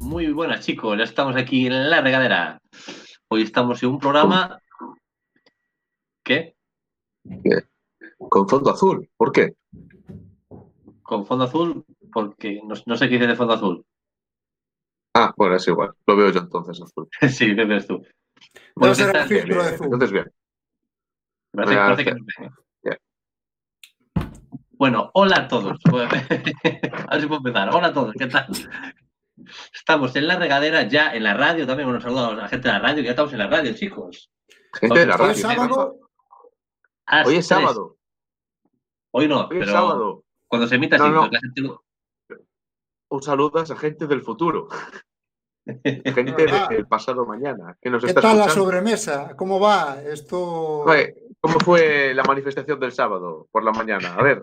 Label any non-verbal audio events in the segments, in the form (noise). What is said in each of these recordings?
Muy buenas chicos, ya estamos aquí en la regadera. Hoy estamos en un programa... ¿Qué? ¿Qué? Con fondo azul, ¿por qué? Con fondo azul, porque no, no sé qué dice de fondo azul. Ah, bueno, es igual, lo veo yo entonces azul. (laughs) sí, ¿qué ves tú? Bueno. Entonces bien. Parece- parece que no. Bueno, hola a todos. (laughs) a ver si puedo empezar. Hola a todos, ¿qué tal? Estamos en la regadera, ya en la radio también. Bueno, saludos a la gente de la radio, que ya estamos en la radio, chicos. Gente de la Hoy radio. es sábado, Hoy es tres. sábado. Hoy no, Hoy es pero sábado. cuando se emita, No, sí. no. la gente Un saludo a esa gente del futuro. (laughs) Gente del pasado mañana que nos ¿qué está tal la sobremesa? ¿Cómo va? Esto. Oye, ¿Cómo fue la manifestación del sábado por la mañana? A ver,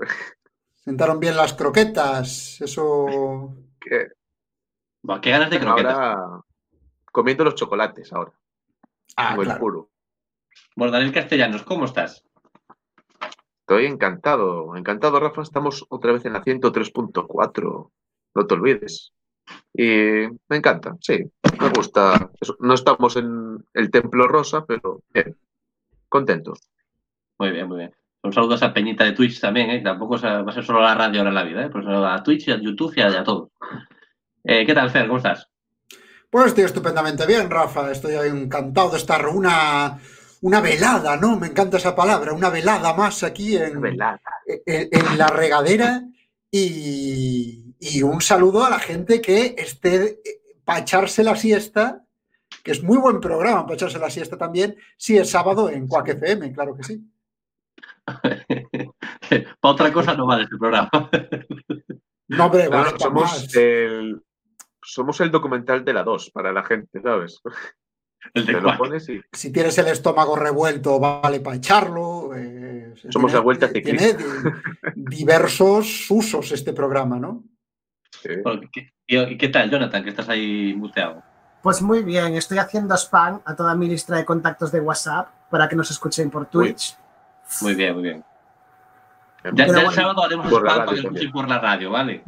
Sentaron bien las croquetas. Eso. (laughs) Qué ganas de croquetas. ahora comiendo los chocolates ahora. Ah, claro. puro. Bueno, Daniel Castellanos, ¿cómo estás? Estoy encantado, encantado, Rafa. Estamos otra vez en la 103.4. No te olvides. Y me encanta, sí, me gusta. No estamos en el Templo Rosa, pero bien, contento. Muy bien, muy bien. Un saludo a esa peñita de Twitch también, ¿eh? Tampoco va a ser solo la radio ahora en la vida, ¿eh? Pues a Twitch, y a YouTube y a, y a todo. Eh, ¿Qué tal, Fer? ¿Cómo estás? Pues estoy estupendamente bien, Rafa. Estoy encantado de estar una, una velada, ¿no? Me encanta esa palabra, una velada más aquí en, Velada. en, en la regadera. Y, y un saludo a la gente que esté para echarse la siesta, que es muy buen programa para echarse la siesta también, si es sábado en Quack FM, claro que sí. (laughs) Para otra cosa no vale este programa. No, hombre, vale, somos, más. el, somos el documental de la 2 para la gente, ¿sabes? El Te de lo pones y Si tienes el estómago revuelto, vale para echarlo. eh, Somos la vuelta Tiene ciclista. di- diversos usos este programa, ¿no? sí. Bueno, ¿qué- ¿Y qué tal, Jonathan, que estás ahí muteado? Pues muy bien, estoy haciendo spam a toda mi lista de contactos de WhatsApp para que nos escuchen por Twitch. Muy bien, muy bien. Ya, ya el sábado haremos spam para que escuchen por la radio, ¿vale?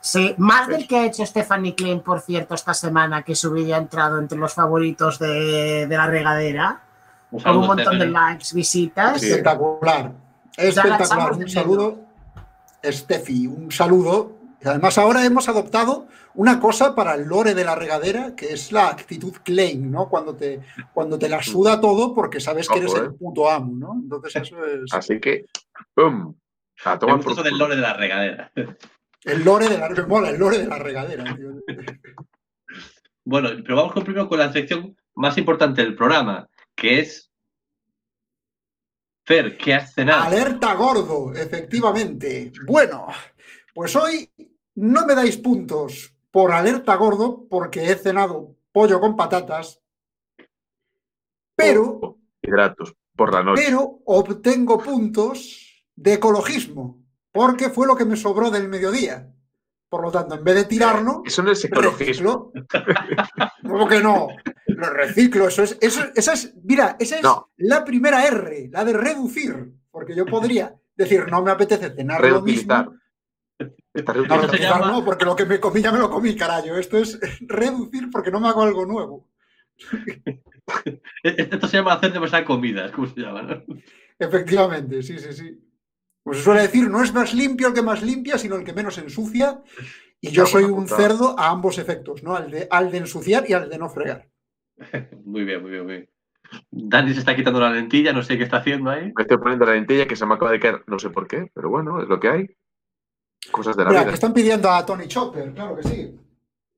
Sí, más del que ha hecho Stephanie Klein, por cierto, esta semana, que su vídeo ha entrado entre los favoritos de, de la regadera, Un con un saludo, montón de likes, visitas. Sí. Espectacular. Espectacular. Un saludo, Steffi, un saludo. Y además ahora hemos adoptado una cosa para el lore de la regadera, que es la actitud claim, ¿no? Cuando te, cuando te la suda todo porque sabes que eres el ¿eh? puto amo, ¿no? Entonces eso es Así que, ¡pum! A tomar gusta por del lore de la regadera. El lore de la, me mola, el lore de la regadera. tío. Bueno, pero vamos con- primero con la sección más importante del programa, que es. Fer, ¿qué has cenado? Alerta gordo, efectivamente. Bueno, pues hoy no me dais puntos por alerta gordo porque he cenado pollo con patatas, pero, Hidratos por la noche. pero obtengo puntos de ecologismo porque fue lo que me sobró del mediodía. Por lo tanto, en vez de tirarlo, Eso no es. ¿Cómo que no? Lo reciclo, eso es, eso, esa es, mira, esa es No. la primera R, la de reducir, porque yo podría decir, no me apetece cenar lo Reutilizar. mismo. Está No, llama- porque lo que me comí ya me lo comí, carajo. Esto es reducir porque no me hago algo nuevo. (laughs) Esto se llama hacer demasiada comida, es como se llama, ¿no? Efectivamente, sí, sí, sí. Pues se suele decir, no es más limpio el que más limpia, sino el que menos ensucia. Y yo soy un cerdo a ambos efectos, ¿no? Al de, al de ensuciar y al de no fregar. (laughs) Muy bien, muy bien, muy bien. Dani se está quitando la lentilla, no sé qué está haciendo ahí. Me estoy poniendo la lentilla que se me acaba de caer, no sé por qué, pero bueno, es lo que hay. Cosas de la Mira, que vida. están pidiendo a Tony Chopper, claro que sí.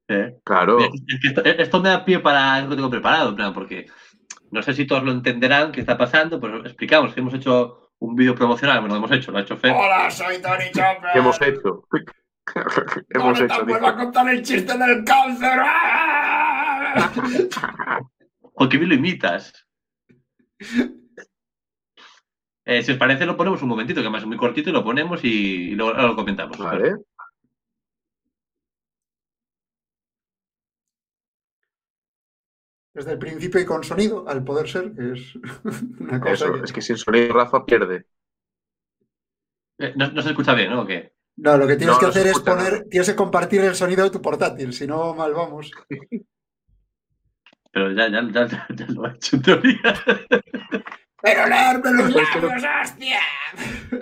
Eh, Claro. Es que esto, esto me da pie para algo que tengo preparado, en plan, porque no sé si todos lo entenderán qué está pasando, pues explicamos que hemos hecho un vídeo promocional, bueno, lo hemos hecho, lo ha hecho Fer. Hola, soy Tony Chopper. ¿Qué hemos hecho? ¿Qué (laughs) hemos hecho? dice. contar el chiste del cáncer. (laughs) Porque bien lo imitas. (laughs) Eh, si os parece, lo ponemos un momentito, que además es muy cortito, y lo ponemos y, y luego lo comentamos. Vale. Desde el principio y con sonido, al poder ser, que es (laughs) una cosa Eso, que- es que sin sonido Rafa pierde. Eh, no, no se escucha bien, ¿no? ¿O qué? No, lo que tienes No, que no hacer es poner, tienes que compartir el sonido de tu portátil, si no, mal vamos. (laughs) Pero ya, ya, ya, ya, ya lo ha hecho en teoría. (laughs) Pero leerme los Es que lo- labios, hostia.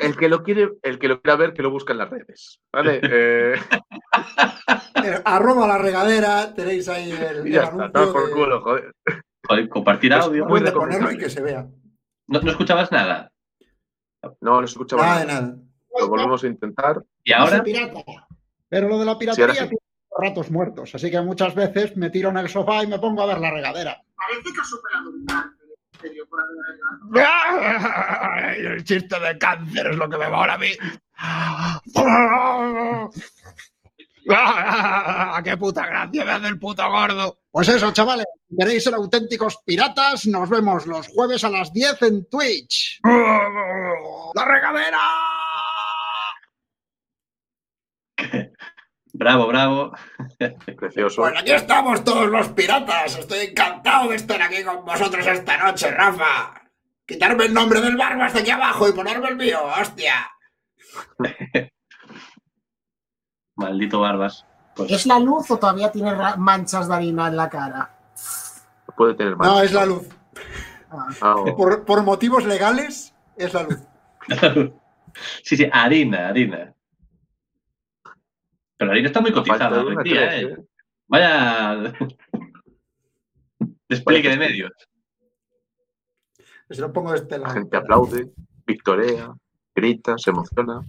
El que lo quiere, el que lo quiera ver, que lo busca en las redes. ¿Vale? (laughs) Eh, Eh, Arroba la regadera, tenéis ahí el, y ya el está, por de- culo, joder. Joder, compartir audio. muy de ponerlo y que se vea. No, no escuchabas nada. No, no escuchaba Nada de nada. nada. Lo volvemos a intentar. Y ahora. Pero lo de la piratería sí. tiene ratos muertos, así que muchas veces me tiro en el sofá y me pongo a ver la regadera. Parece que ha superado un serio, Ay, El chiste de cáncer es lo que me va ahora a mí. ¡Ah, ¡Qué puta gracia me hace el puto gordo! Pues eso, chavales, si queréis ser auténticos piratas, nos vemos los jueves a las 10 en Twitch. ¡La regadera! Bravo, bravo. (laughs) Precioso. Pues aquí estamos todos los piratas. Estoy encantado de estar aquí con vosotros esta noche, Rafa. Quitarme el nombre del barba hasta aquí abajo y ponerme el mío, hostia. (laughs) Maldito Barbas. Pues, ¿Es la luz o todavía tiene manchas de harina en la cara? Puede tener más. No, es la luz. Ah, Ah, Por, por motivos legales, es la luz. (laughs) sí, sí, harina, harina. Pero la harina está muy cotizada hoy en día, ¿eh? ¿eh? Vaya (laughs) despliegue de medios. Si lo pongo de este La gente aplaude, victorea, grita, se emociona.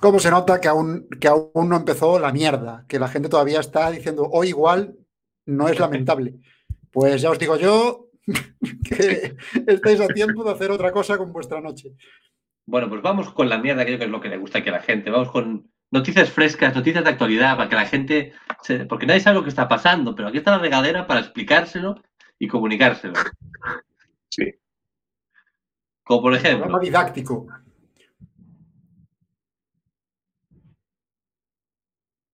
¿Cómo se nota que aún, que aún no empezó la mierda? Que la gente todavía está diciendo, hoy igual no es lamentable. Pues ya os digo yo (laughs) que (laughs) estáis a tiempo de hacer otra cosa con vuestra noche. Bueno, pues vamos con la mierda, que yo creo que es lo que le gusta aquí a la gente. Vamos con noticias frescas, noticias de actualidad, para que la gente. se- Porque nadie sabe lo que está pasando, pero aquí está la regadera para explicárselo y comunicárselo. Sí. Como por Programa ejemplo, didáctico.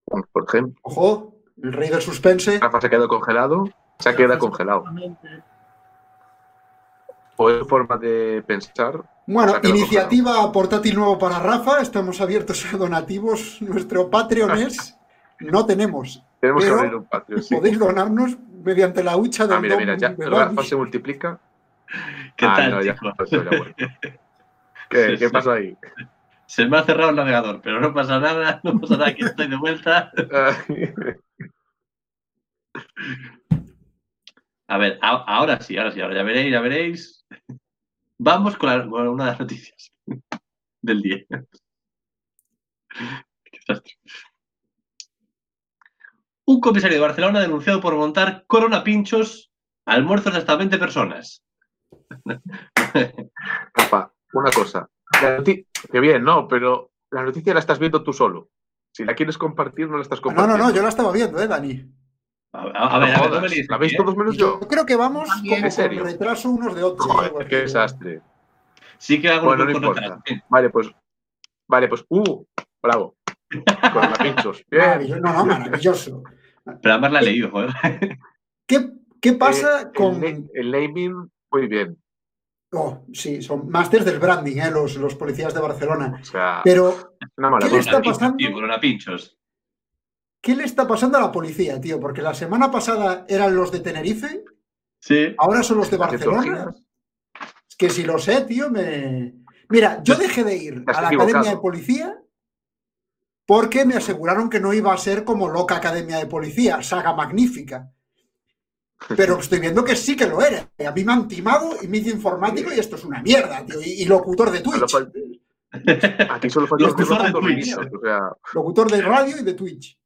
Como, Por ejemplo, Ojo, el rey del suspense. Rafa se quedó congelado, se ha quedado congelado. O es forma de pensar. Bueno, iniciativa portátil nuevo para Rafa. Estamos abiertos a donativos. Nuestro Patreon es. (laughs) No tenemos. Tenemos Pero que abrir un sí. Podéis donarnos mediante la hucha del Ah, mira, mira, ya de Rafa se multiplica. ¿qué ah, tal, no, ya, bueno. (laughs) ¿Qué, Sí, ¿Qué sí. pasó ahí? Se me ha cerrado el navegador, pero no pasa nada, (laughs) no pasa nada, aquí estoy de vuelta. A ver, a- ahora sí, ahora sí, ahora ya veréis, ya veréis. Vamos con, la- con una de las noticias del día. Qué desastre. Un comisario de Barcelona denunciado por montar corona pinchos almuerzos de hasta 20 personas. (laughs) Rafa, una cosa. Que bien, no, pero la noticia la estás viendo tú solo. Si la quieres compartir, no la estás No, compartiendo. no, no, yo la estaba viendo, ¿eh, Dani? A, a- ver, No a ver, no me liéis ¿La aquí, veis ¿eh? todos menos Yo yo? creo que vamos También, como ¿en serio? con retraso unos de otros. Joder, así. qué desastre. Sí que hago Bueno, un no poco importa. retraso. Vale, pues. Vale, pues. ¡Uh! Bravo. Con la pinchos. (laughs) Bien. Maravilloso. No, no, maravilloso. Pero además la he leído, joder. (laughs) ¿Qué, qué pasa Eh, con.? El, el naming, muy bien. Oh, sí, son másters del branding, ¿eh? los, los policías de Barcelona. O sea, Pero, una mala ¿qué le cosa. está Pinchos, pasando? corona pinchos. ¿Qué le está pasando a la policía, tío? Porque la semana pasada eran los de Tenerife, Sí. ahora son los de Barcelona. Es que si lo sé, tío, me. Mira, yo dejé de ir a la equivocado. academia de policía porque me aseguraron que no iba a ser como loca academia de policía, saga magnífica. Pero (laughs) estoy viendo que sí que lo era. A mí me han timado y me hice informático y esto es una mierda, tío. Y, y locutor de Twitch. Aquí (laughs) solo faltan Locutor los de Twitch. O sea, Locutor de radio y de Twitch.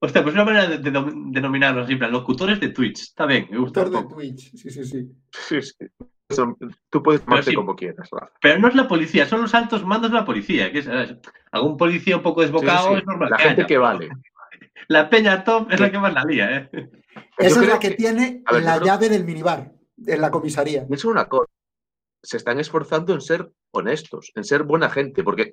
Hostia, pues una manera de, de denominarlos siempre, locutores de Twitch. Está bien, me gusta. Locutor de. Twitch. Sí, sí, sí. sí, sí. Tú puedes llamarte sí. como quieras. Pero no es la policía, son los altos mandos de la policía. Que es, ¿sabes? algún policía un poco desbocado sí. es normal. La que gente haya, que vale. (laughs) La peña top es la que más la lía, ¿eh? Esa es la que, tiene ver, la creo- llave del minibar en la comisaría. Pienso una cosa. Se están esforzando en ser honestos, en ser buena gente, porque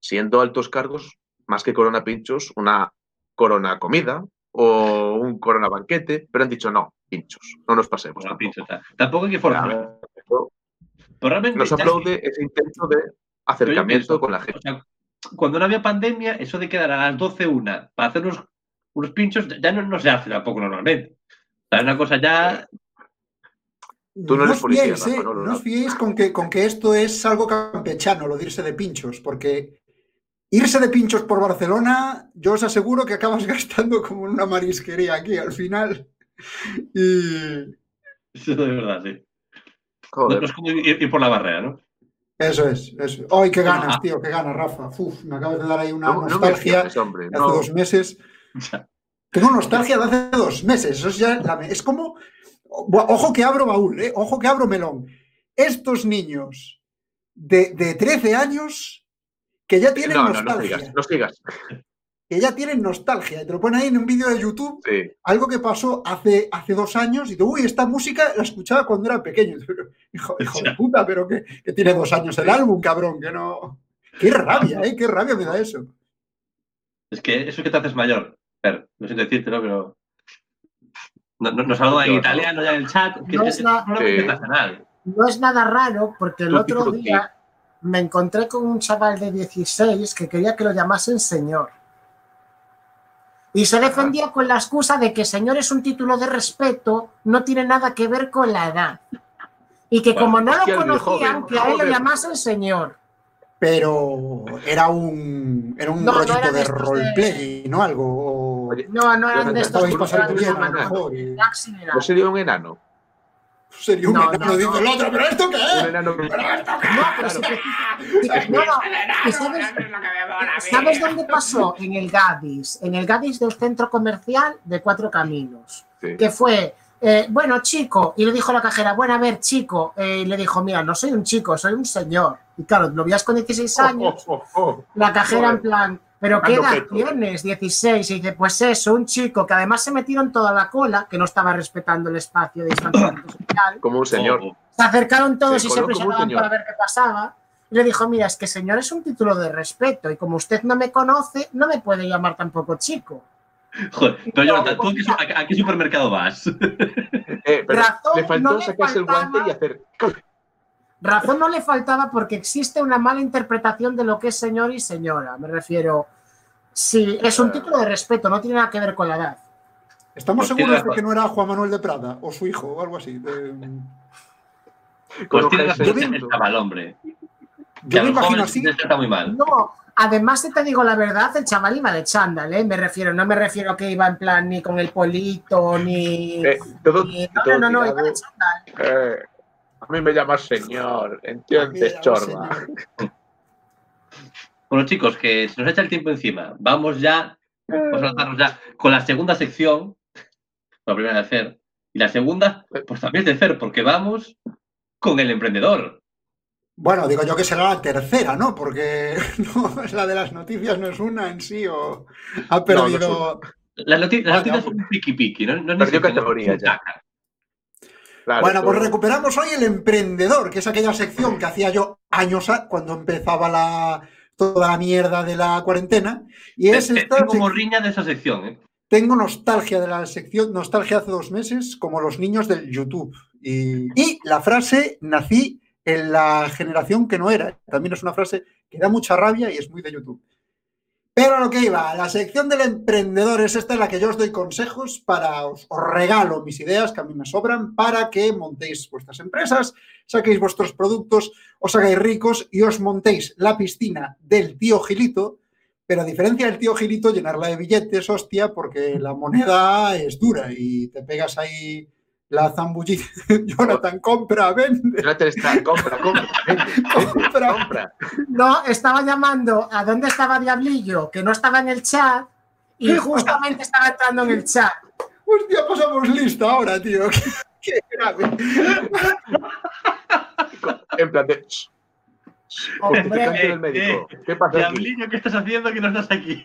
siendo altos cargos, más que corona pinchos, una corona comida o un corona banquete, pero han dicho no, pinchos, no nos pasemos. La tampoco. pincho, está. Tampoco hay que forzar. Pero realmente Nos ya- aplaude ese intento de acercamiento pienso, con la gente. o sea, cuando no había pandemia, eso de quedar a las 12 una para hacer unos, unos pinchos ya no, no se hace tampoco normalmente. O sea, es una cosa ya. Tú no eres os policía, fiéis, Rafa, eh, no, no, no os no. fiéis con que, con que esto es algo campechano, lo de irse de pinchos, porque irse de pinchos por Barcelona, yo os aseguro que acabas (laughs) gastando como en una marisquería aquí al final. Y Eso de verdad, sí. No, Joder. no es como ir, ir por la barrera, ¿no? eso es, eso. ¡Ay, qué ganas, Ah. tío! ¡Qué ganas, Rafa! Uf, me acabas de dar ahí una No, no me nostalgia hombre. de hace No. dos meses. Tengo nostalgia de hace dos meses. Eso es, ya la- es como. Ojo que abro baúl, ¿eh? ojo que abro melón. Estos niños de, de 13 años que ya tienen No, no, no nostalgia. sigas, no sigas. que ya tienen nostalgia. Y te lo ponen ahí en un vídeo de YouTube, Sí. algo que pasó hace, hace dos años. Y tú, uy, esta música la escuchaba cuando era pequeño. Y (laughs) tú, Hijo, hijo de puta, pero que, que tiene dos años el álbum, cabrón, que no. Qué rabia, ¿eh? Qué rabia me da eso. Es que eso es que te haces mayor. Pero, no sé decírtelo, pero. No- no- Nos saluda en italiano ya en el chat. Que No es, la- Sí. No es nada raro porque el otro día me encontré con un chaval de 16 que quería que lo llamasen señor. Y se defendía con la excusa de que señor es un título de respeto, no tiene nada que ver con la edad. Y que Bueno, como no lo conocían, joven, que a él le joder. llamasen señor. Pero era un, era un No, no rollito era de roleplay, ¿no? Algo. Oye, No, no eran de estos lo Taxi era. ¿No sería un enano? Sería un No, enano, no, dice no. el otro, ¿pero esto qué Un es? enano. No, pero sí que- (laughs) (laughs) no, no. ¿Y sabes, ¿Sabes dónde pasó? En el Gadis, en el Gadis del centro comercial de Cuatro Caminos, Sí. que fue, eh, bueno, chico, y le dijo la cajera, bueno, a ver, chico, eh, y le dijo, mira, no soy un chico, soy un señor. Y claro, lo veías con 16 años, Oh, oh, oh. la cajera en plan, ¿pero qué edad quieto. tienes? 16. Y dice, pues eso, un chico que además se metieron toda la cola, que no estaba respetando el espacio de distanciamiento (coughs) social. Como un señor. Se acercaron todos Se y se presionaban para ver qué pasaba. Y le dijo, mira, es que señor es un título de respeto y como usted no me conoce, no me puede llamar tampoco chico. Joder, pero No, Jonathan, ¿tú a qué, a- supermercado vas? Eh, pero Razón le faltó no le sacarse el guante y hacer. Razón no le faltaba porque existe una mala interpretación de lo que es señor y señora. Me refiero, si es un título de respeto, no tiene nada que ver con la edad. ¿Estamos Pues seguros de que no era Juan Manuel de Prada o su hijo o algo así? De- Pues con tiene el chaval, hombre. Que Yo me imagino así. trata muy mal. No, además si te digo la verdad, el chaval iba de chándal, ¿eh? Me refiero, no me refiero a que iba en plan ni con el polito, ni... Eh, todo, ni- todo no, no, no, iba de chándal. Eh, a mí me llamas señor, ¿entiendes, chorba? señor. (laughs) Bueno, chicos, que se nos echa el tiempo encima. Vamos ya, vamos a lanzarnos ya con la segunda sección, la primera de Fer. Y la segunda, pues también es de Fer, porque vamos con el emprendedor. Bueno, digo yo que será la tercera, ¿no? Porque (laughs) no, es la de las noticias no es una en sí o ha perdido. Las, noti- las noticias son un piqui piqui, ¿no? no Perdió categoría ya. Claro, bueno, pues recuperamos hoy el emprendedor, que es aquella sección que hacía yo años cuando empezaba la, toda la mierda de la cuarentena. Y es Te- esta Tengo sec- morriña de esa sección, ¿eh? Tengo nostalgia de la sección, nostalgia hace dos meses, como los niños del YouTube. Y, y la frase, nací en la generación que no era. También es una frase que da mucha rabia y es muy de YouTube. Pero a lo que iba, la sección del emprendedor es esta en la que yo os doy consejos para, os, os regalo mis ideas que a mí me sobran para que montéis vuestras empresas, saquéis vuestros productos, os hagáis ricos y os montéis la piscina del tío Gilito, pero a diferencia del tío Gilito, llenarla de billetes, hostia, porque la moneda es dura y te pegas ahí la zambullida. (laughs) Jonathan, compra, vende, Jonathan está, compra, compra, (laughs) vende, vende, compra. compra. No, estaba llamando a dónde estaba Diablillo, que no estaba en el chat, y justamente estaba entrando en el chat. Hostia, pasamos lista ahora, tío. (laughs) Qué grave. En plan de. "Shh, Hombre, médico. ¿Qué pasa aquí? Diabliño, ¿qué estás haciendo que no estás aquí?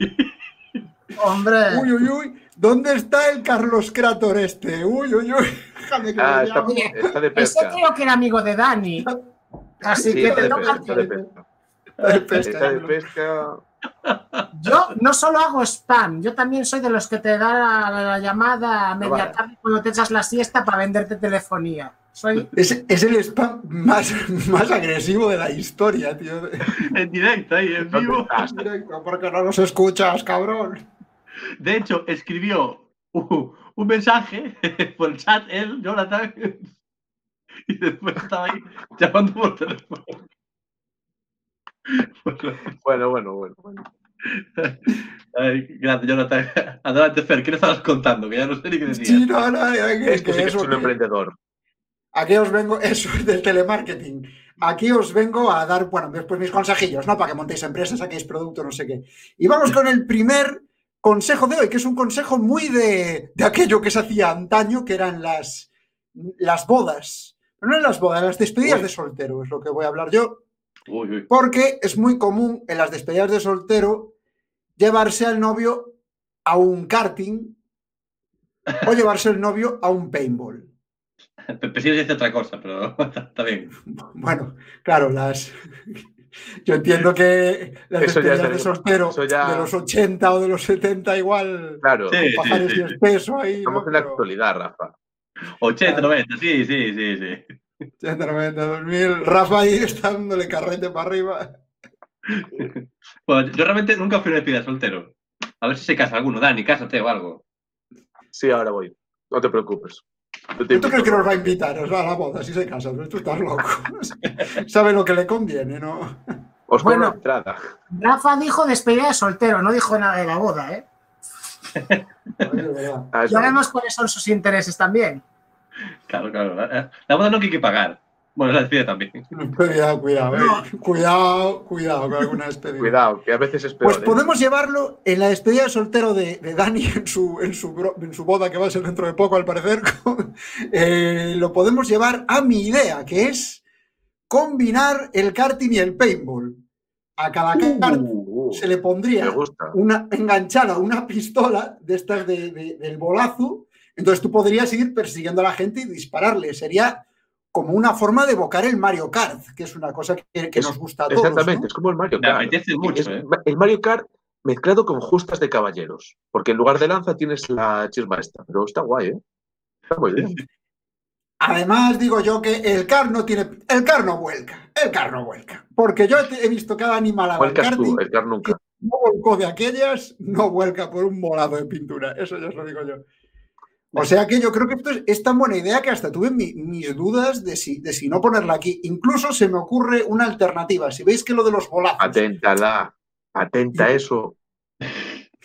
Hombre, Uy, uy, uy. ¿Dónde está el Carlos Crator este? Uy, uy, uy. (laughs) Déjame que Ah, está, de ese pesca. creo que era amigo de Dani. Así Sí, que está te de toca está de pesca. Está de pesca, Está de pesca. Yo no solo hago spam, yo también soy de los que te da la, la llamada a media vale. tarde cuando te echas la siesta para venderte telefonía. Soy... Es, es el spam más, más agresivo de la historia, tío. En directo, ahí, en ¿Dónde vivo. Directo, porque no nos escuchas, cabrón. De hecho, escribió un, un mensaje (laughs) por el chat él, Jonathan, y después estaba ahí llamando por teléfono. Bueno, bueno, bueno. bueno. Ay, grande, Jonathan. Adelante, Fer, ¿qué le estabas contando? Que ya no sé ni qué decías. Sí, no, no, que- Esto que sí que es un que- emprendedor. Aquí os vengo, (laughs) eso es del telemarketing. Aquí os vengo a dar, bueno, después mis consejillos, ¿no? Para que montéis empresas, saquéis producto, no sé qué. Y vamos con el primer consejo de hoy, que es un consejo muy de, de aquello que se hacía antaño, que eran las, las bodas. Pero no en las bodas, las despedidas Uy. de soltero, es lo que voy a hablar yo. Uy, uy. Porque es muy común en las despedidas de soltero llevarse al novio a un karting (laughs) o llevarse el novio a un paintball. Pepe sí dice otra cosa, pero (laughs) está bien. Bueno, claro, las. (laughs) Yo entiendo que las Eso ya despedidas es de soltero ya- de los 80 o de los 70 igual. Claro, Sí, sí, Pajares sí. y espeso ahí. estamos ¿no? en la Pero actualidad, Rafa. 80, 90, sí, sí, sí, sí. 80, 90, 2000. Rafa ahí está dándole carrete para arriba. Bueno, yo realmente nunca fui a una despedida soltero. A ver si se casa alguno. Dani, cásate o algo. Sí, ahora voy. No te preocupes. Yo te ¿Tú crees invito. que nos va a invitar o sea, a la boda si se casa? Tú estás loco. (laughs) Sabe lo que le conviene, ¿no? Os Bueno. entrada. Rafa dijo despedida de soltero, no dijo nada de la boda, ¿eh? (laughs) Ah, Ya vemos cuáles son sus intereses también. Claro, claro. La, la boda no hay que pagar. Bueno, la despedida también. (laughs) Cuidado, cuidado, eh. cuidado, cuidado con alguna despedida. Cuidado, que a veces es peor. Pues ¿eh? podemos llevarlo en la despedida de soltero de, de Dani en su, en, su, en su boda, que va a ser dentro de poco, al parecer. (laughs) eh, lo podemos llevar a mi idea, que es combinar el karting y el paintball. A cada kart Uh, uh, se le pondría una enganchada una pistola de estas de- de- del bolazo. Entonces tú podrías ir persiguiendo a la gente y dispararle. Sería como una forma de evocar el Mario Kart, que es una cosa que, que Es- nos gusta a todos. Exactamente, ¿no? es como el Mario Me Kart. apetece mucho, Es ¿eh? El Mario Kart mezclado con justas de caballeros. Porque en lugar de lanza tienes la chisma esta. Pero está guay, ¿eh? Está muy bien. (laughs) Además, digo yo que el car no tiene. El car no vuelca. El car no vuelca. Porque yo he visto cada animal al Vuelcas tú, el Kart nunca. no volcó de aquellas, no vuelca por un molado de pintura. Eso ya os lo digo yo. O sea que yo creo que esto es, es tan buena idea que hasta tuve mi- mis dudas de si, de si no ponerla aquí. Incluso se me ocurre una alternativa. Si veis que lo de los bolazos. Aténtala. Atenta a eso.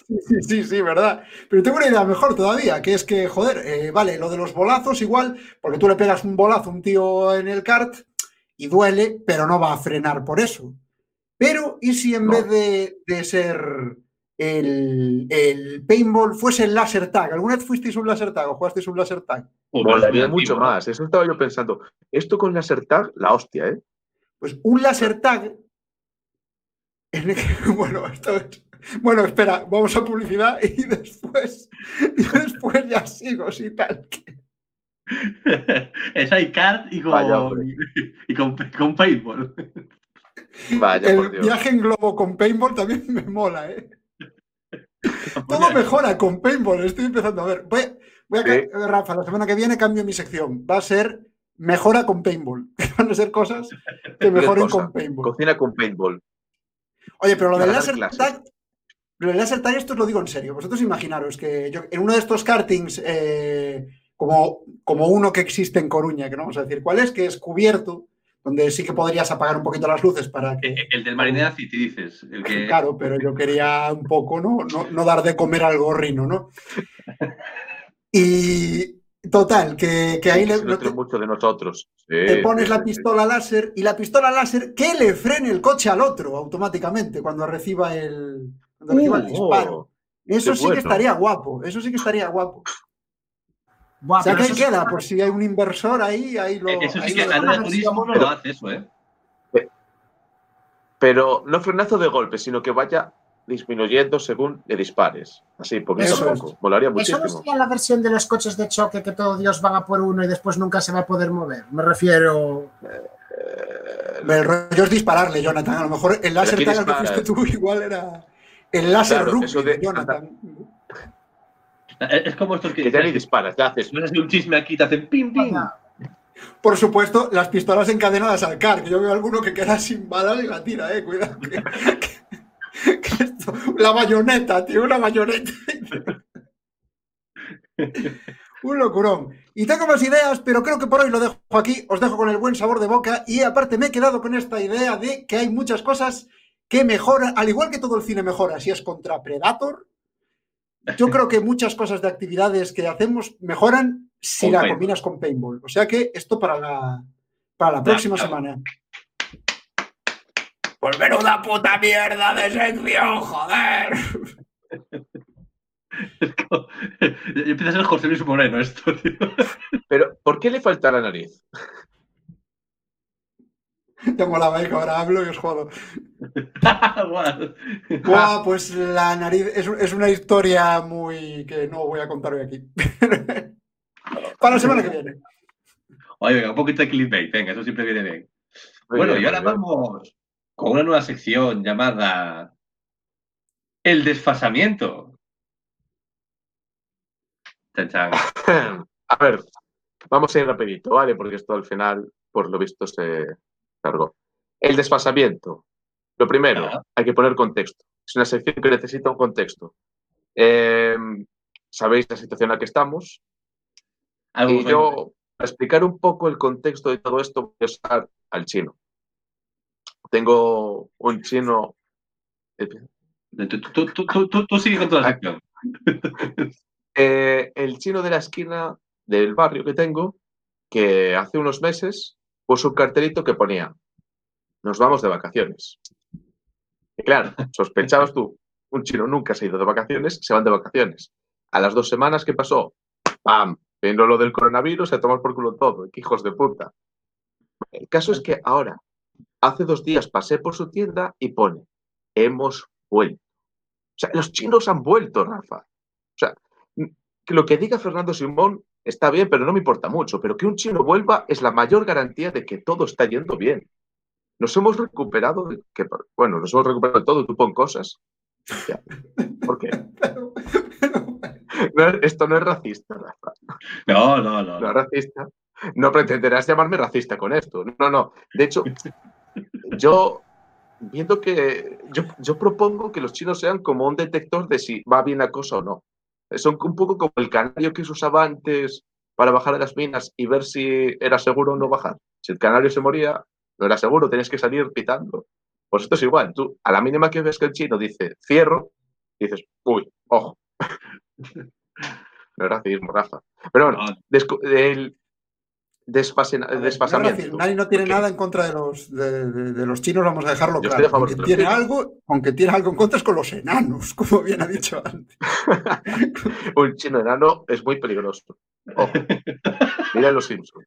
Sí, sí, sí, verdad. Pero tengo una idea mejor todavía, que es que, joder, eh, vale, lo de los bolazos igual, porque tú le pegas un bolazo a un tío en el kart y duele, pero no va a frenar por eso. Pero, ¿y si en No. vez de, de ser el, el paintball fuese el laser tag? ¿Alguna vez fuisteis un laser tag o jugasteis un laser tag? Mucho más. Eso estaba yo pensando. Esto con laser tag, la hostia, ¿eh? Pues un laser tag. en el que- (laughs) bueno, esto es- bueno, espera, vamos a publicidad y (laughs) después, y después ya sigo, si tal. (laughs) es iCard y Vaya, con, hombre. y con, con paintball. Vaya, por El Dios. viaje en globo con paintball también me mola, ¿eh? (laughs) Todo mejora con paintball, estoy empezando a ver. Voy, voy a Sí. eh, Rafa, la semana que viene cambio mi sección. Va a ser mejora con paintball. (laughs) Van a ser cosas que (laughs) mejoren cosa. con paintball. Cocina con paintball. Oye, pero lo del clases. tag, lo del laser tag, esto os lo digo en serio. Vosotros imaginaros que yo, en uno de estos kartings, eh, como, como uno que existe en Coruña, que no vamos a decir cuál es, que es cubierto, donde sí que podrías apagar un poquito las luces para que. El del Marinera City, dices. El que... (laughs) Claro, pero yo quería un poco, ¿no? No, no dar de comer al gorrino, ¿no? Y total, que, que ahí le, Se nutre mucho de nosotros. Sí, te pones sí, la pistola láser y la pistola láser que le frene el coche al otro automáticamente cuando reciba el, cuando reciba el Uh, disparo. oh, Eso sí que estaría guapo, eso sí que estaría guapo. Buah, o sea pero que ahí eso queda, por si hay un inversor ahí, ahí lo. Eso ahí sí que lo- Turismo no lo hace eso, ¿eh? Pero no frenazo de golpe, sino que vaya disminuyendo según le dispares. Así, poquito Eso poco. Molaría Eso no muchísimo. sería la versión de los coches de choque que todos Dios van a por uno y después nunca se va a poder mover. Me refiero. Eh, El rollo es dispararle, Jonathan. A lo mejor el láser al que fuiste tú igual era el láser Claro, rugby eso de de- Jonathan. Es como estos que. que ya ni disparas, ya haces. Hacer un chisme aquí, te hacen pim, pim. Por supuesto, las pistolas encadenadas al car, que yo veo alguno que queda sin balas y la tira, eh. Cuidado. que- que- que esto- la bayoneta, tío, una bayoneta. Un locurón. Y tengo más ideas, pero creo que por hoy lo dejo aquí. Os dejo con el buen sabor de boca. Y aparte me he quedado con esta idea de que hay muchas cosas que mejoran, al igual que todo el cine mejora, si es contra Predator. Yo creo que muchas cosas de actividades que hacemos mejoran si Con la paintball. combinas con paintball. O sea que esto para la, para la próxima claro. semana. Pues menuda puta mierda de sección, joder. Como- (laughs) Empieza a ser José Luis Moreno esto, tío. Pero, ¿por qué le falta la nariz? Ya molaba, ¿eh? que ahora hablo y os jodo. (laughs) Guau. Buah, pues la nariz es, es una historia muy que no voy a contar hoy aquí. (laughs) para la semana que viene. Oye, venga, un poquito de clickbait, venga, eso siempre viene bien. Muy bueno, bien, y ahora bien. vamos con una nueva sección llamada El desfasamiento. Chan, chan. (laughs) A ver, vamos a ir rapidito, ¿vale? Porque esto al final, por lo visto, se El desfasamiento. Lo primero, Ajá. hay que poner contexto. Es una sección que necesita un contexto. Eh, Sabéis la situación en la que estamos. Algo Y yo, para explicar un poco el contexto de todo esto, voy a usar al chino. Tengo un chino. Tú, tú, tú, tú, tú- tú sigue con toda la. (laughs) Eh, el chino de la esquina del barrio que tengo, que hace unos meses puso un cartelito que ponía: Nos vamos de vacaciones. Y claro, sospechabas tú, un chino nunca se ha ido de vacaciones, se van de vacaciones. A las dos semanas, ¿qué pasó? ¡Pam! Vino lo del coronavirus, se tomar por culo todo. ¡Qué hijos de puta! El caso es que ahora, hace dos días pasé por su tienda y pone: Hemos vuelto. O sea, los chinos han vuelto, Rafa. O sea, lo que diga Fernando Simón está bien, pero no me importa mucho. Pero que un chino vuelva es la mayor garantía de que todo está yendo bien. Nos hemos recuperado, de que, bueno, nos hemos recuperado de todo, tú pon cosas. Ya. ¿Por qué? (laughs) No esto no es racista, Rafa. No, no, no. No es racista. No pretenderás llamarme racista con esto. No, no. De hecho, yo, viendo que, yo, yo propongo que los chinos sean como un detector de si va bien la cosa o no. Son un poco como el canario que se usaba antes para bajar a las minas y ver si era seguro o no bajar. Si el canario se moría, no era seguro, tenías que salir pitando. Pues esto es igual. Tú, a la mínima que ves que el chino dice cierro, dices, uy, ojo. (laughs) No es racismo, Rafa. Pero bueno, el no racismo, Nadie no tiene nada en contra de los, de, de- de los chinos, vamos a dejarlo Yo claro. Aunque tiene, chinos. algo, aunque tiene algo en contra es con los enanos, (laughs) como bien ha dicho antes. (laughs) Un chino enano es muy peligroso. Ojo. Mira los Simpsons.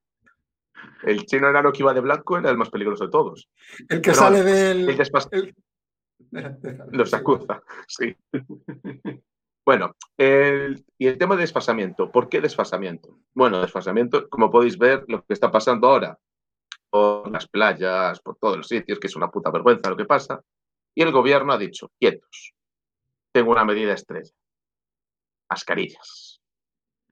El chino enano que iba de blanco era el más peligroso de todos. El que Pero sale El del. desfas- el- los acusa, sí. (laughs) Bueno, y el tema de desfasamiento. ¿Por qué desfasamiento? Bueno, desfasamiento, como podéis ver, lo que está pasando ahora por las playas, por todos los sitios, que es una puta vergüenza lo que pasa. Y el gobierno ha dicho, quietos, tengo una medida estrella. Mascarillas.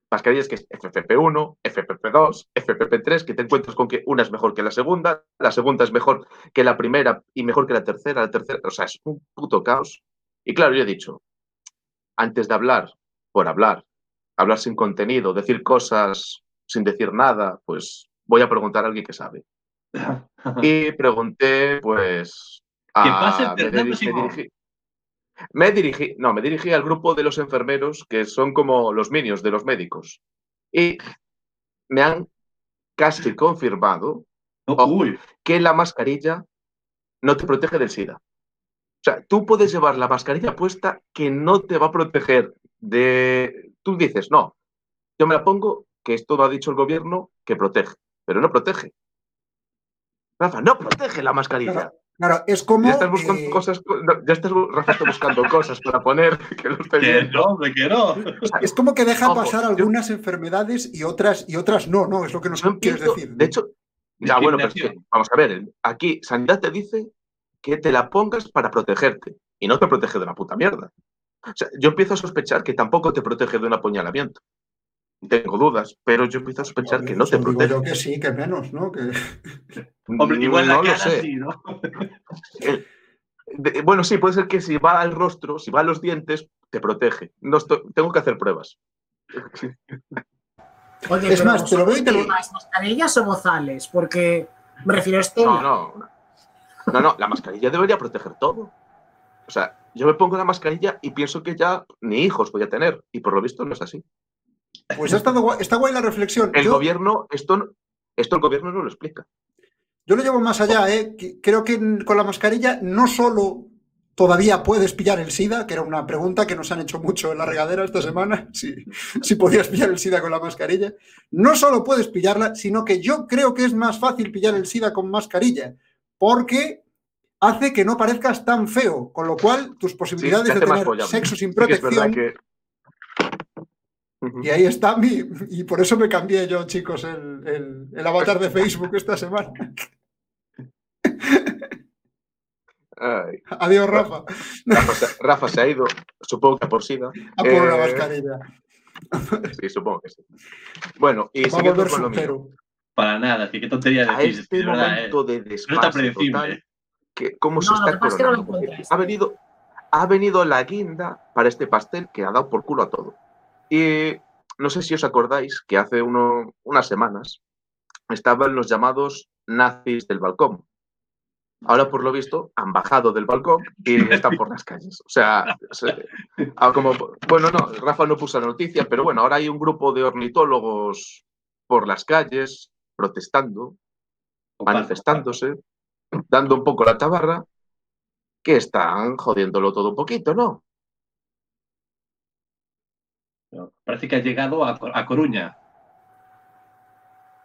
Mascarillas que es FFP1, FFP2, FFP3, que te encuentras con que una es mejor que la segunda, la segunda es mejor que la primera y mejor que la tercera, la tercera, o sea, es un puto caos. Y claro, yo he dicho, antes de hablar, por hablar, hablar sin contenido, decir cosas sin decir nada, pues voy a preguntar a alguien que sabe. (laughs) Y pregunté, pues. ¿Qué pasa, me dirigí- me dirigí, no, me dirigí al grupo de los enfermeros que son como los minions de los médicos. Y me han casi confirmado uy, que la mascarilla no te protege del SIDA. O sea, tú puedes llevar la mascarilla puesta que no te va a proteger de... Tú dices, no, yo me la pongo, que esto lo ha dicho el gobierno, que protege, pero no protege. Rafa, no protege la mascarilla. Claro, claro, es como. Ya estás buscando eh, cosas, no, ya estás, Rafa está buscando cosas para poner que lo estoy viendo. no, hombre, que no. es como que deja Ojo, pasar yo- algunas enfermedades y otras, y otras no, ¿no? Es lo que nos Yo quieres empiezo- decir. de hecho, ya bueno, pero es que, Discriminación. vamos a ver, aquí Sanidad te dice que te la pongas para protegerte y no te protege de una puta mierda. O sea, yo empiezo a sospechar que tampoco te protege de un apuñalamiento. Tengo dudas, pero yo empiezo a sospechar que no te protege. yo que sí, que menos, ¿no? Que... (laughs) Hombre, igual la no lo cara sé. sí, ¿no? Eh, de- bueno, sí, puede ser que si va al rostro, si va a los dientes, te protege. No estoy- tengo que hacer pruebas. (laughs) Oye, Es más, te lo veo y te lo- ¿Más mascarillas o bozales? Porque me refiero a este. No, no. No, no, la mascarilla debería proteger todo. O sea, yo me pongo la mascarilla y pienso que ya ni hijos voy a tener. Y por lo visto no es así. Pues ha estado guay- está guay la reflexión. El Yo- gobierno, esto, esto el gobierno no lo explica. Yo lo llevo más allá, ¿eh? Creo que con la mascarilla no solo todavía puedes pillar el SIDA, que era una pregunta que nos han hecho mucho en la regadera esta semana, (laughs) si, si podías pillar el SIDA con la mascarilla. No solo puedes pillarla, sino que yo creo que es más fácil pillar el SIDA con mascarilla, porque hace que no parezcas tan feo, con lo cual tus Sí, posibilidades te de tener sexo sin Sí es protección... Y ahí está mi. Y por eso me cambié yo, chicos, el, el- el avatar de Facebook esta semana. Ay, Adiós, Rafa. Rafa, se, Rafa se ha ido, supongo que por SIDA. A por una Eh, mascarilla. Sí, supongo que sí. Bueno, y Va a siguiendo con lo mío. Para nada, que qué tontería A decir. este de verdad, momento eh. de No está desfase predecible. total, que cómo se No, lo está que pasa es que no lo coronando, encuentras. ha venido, ha venido la guinda para este pastel que ha dado por culo a todo. Y no sé si os acordáis que hace uno- unas semanas estaban los llamados nazis del balcón. Ahora, por lo visto, han bajado del balcón y están por las calles. O sea, se- ah, como, bueno, no, Rafa no puso la noticia, pero bueno, ahora hay un grupo de ornitólogos por las calles protestando manifestándose, dando un poco la tabarra, que están jodiéndolo todo un poquito, ¿no? Parece que ha llegado a, a Coruña.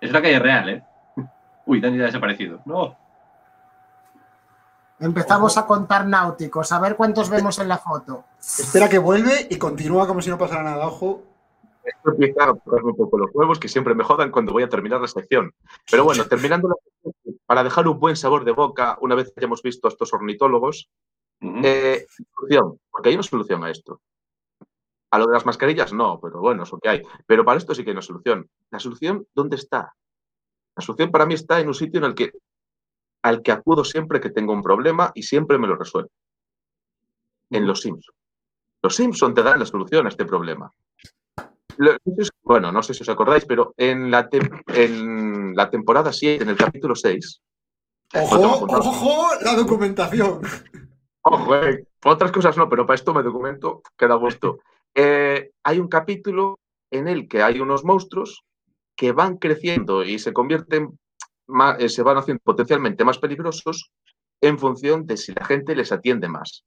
Es una calle real, ¿eh? (laughs) Uy, Dani ya ha desaparecido. No. Empezamos a contar náuticos, a ver cuántos vemos en la foto. Espera que vuelve y continúa como si no pasara nada. Ojo. Esto empieza a ponerme un poco los huevos, que siempre me jodan cuando voy a terminar la sección. Pero bueno, terminando la sección, para dejar un buen sabor de boca, una vez que hayamos visto a estos ornitólogos, eh, solución, porque hay una solución a esto. A lo de las mascarillas, no, pero bueno, es lo que hay. Pero para esto sí que hay una solución. La solución, ¿dónde está? La solución para mí está en un sitio en el que al que acudo siempre que tengo un problema y siempre me lo resuelve. En los Simpsons. Los Simpsons te dan la solución a este problema. Lo- Bueno, no sé si os acordáis, pero en la, en la temporada 7, en el capítulo 6, Ojo, ojo, la documentación. Ojo, eh, otras cosas no, pero para esto me documento, queda gusto. Eh, hay un capítulo en el que hay unos monstruos que van creciendo y se convierten, ma- eh, se van haciendo potencialmente más peligrosos en función de si la gente les atiende más.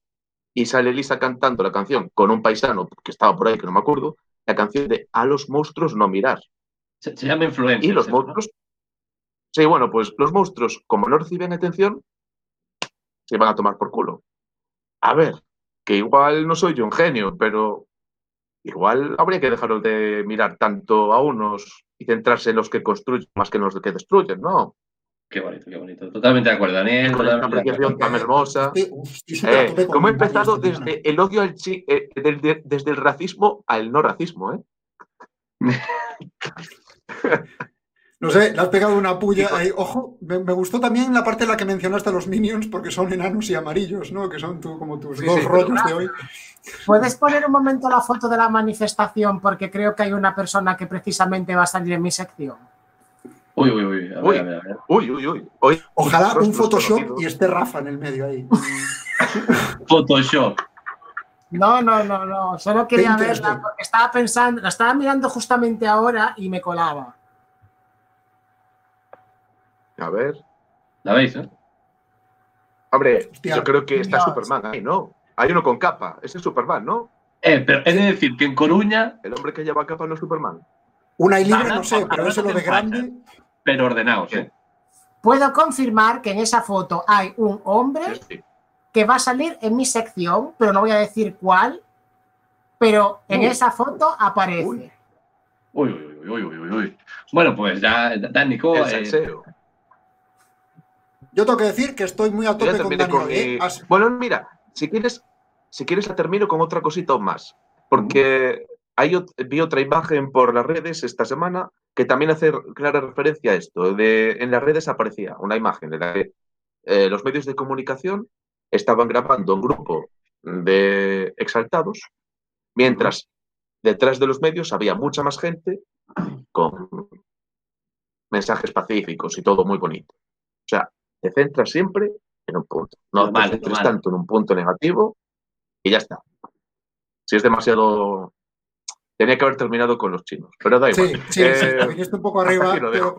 Y sale Lisa cantando la canción con un paisano que estaba por ahí, que no me acuerdo, la canción de A los monstruos no mirar. Se, se llama influencia. Y los monstruos. Sí, bueno, pues los monstruos, como no reciben atención, se van a tomar por culo. A ver, que igual no soy yo un genio, pero igual habría que dejarlos de mirar tanto a unos y centrarse en los que construyen más que en los que destruyen, ¿no? Qué bonito, qué bonito. Totalmente de acuerdo, Daniel. Con esta totalmente de apreciación acuerdo. tan hermosa. Eh, con como he empezado desde el odio al chi, eh, del- de- desde el racismo al no racismo, ¿eh? (laughs) No sé, le has pegado una puya ahí. Ojo, me, me gustó también la parte en la que mencionaste a los minions, porque son enanos y amarillos, ¿no? Que son tú, como tus Sí, dos sí, rollos de hoy. ¿Puedes poner un momento la foto de la manifestación? Porque creo que hay una persona que precisamente va a salir en mi sección. Uy, uy, uy. A ver, Uy. a ver, a ver. Uy, uy, uy. Hoy, Ojalá un Photoshop y esté Rafa en el medio ahí. (laughs) Photoshop. No, no, no, no. Solo quería Pinterest. verla porque estaba pensando, la estaba mirando justamente ahora y me colaba. A ver. ¿La veis, eh? Hombre, Hostia, yo creo que está Dios. Superman ahí, ¿no? Hay uno con capa. Ese es Superman, ¿no? Eh, pero he de decir que en Coruña, El hombre que lleva capa no es Superman. Una y libre, Ojalá, no sé, pero eso lo de grande. Pero ordenados, ¿eh? Puedo confirmar que en esa foto hay un hombre Sí, sí. que va a salir en mi sección, pero no voy a decir cuál, pero en Uy. esa foto aparece. Uy. Uy, uy, uy, uy, uy, uy, uy. Bueno, pues ya, Danico, El eh. Yo tengo que decir que estoy muy a tope con terminé Dani con ¿eh? Bueno, mira, si quieres, si quieres la termino con otra cosita más. Porque hay ot- vi otra imagen por las redes esta semana que también hace clara referencia a esto. De, en las redes aparecía una imagen de la que eh, los medios de comunicación estaban grabando un grupo de exaltados, mientras detrás de los medios había mucha más gente con mensajes pacíficos y todo muy bonito. O sea, te centras siempre en un punto. No Normal, te centres normal. tanto en un punto negativo y ya está. Si es demasiado... Tenía que haber terminado con los chinos, pero da igual. Sí, sí, Eh, sí, viniste un poco arriba. pero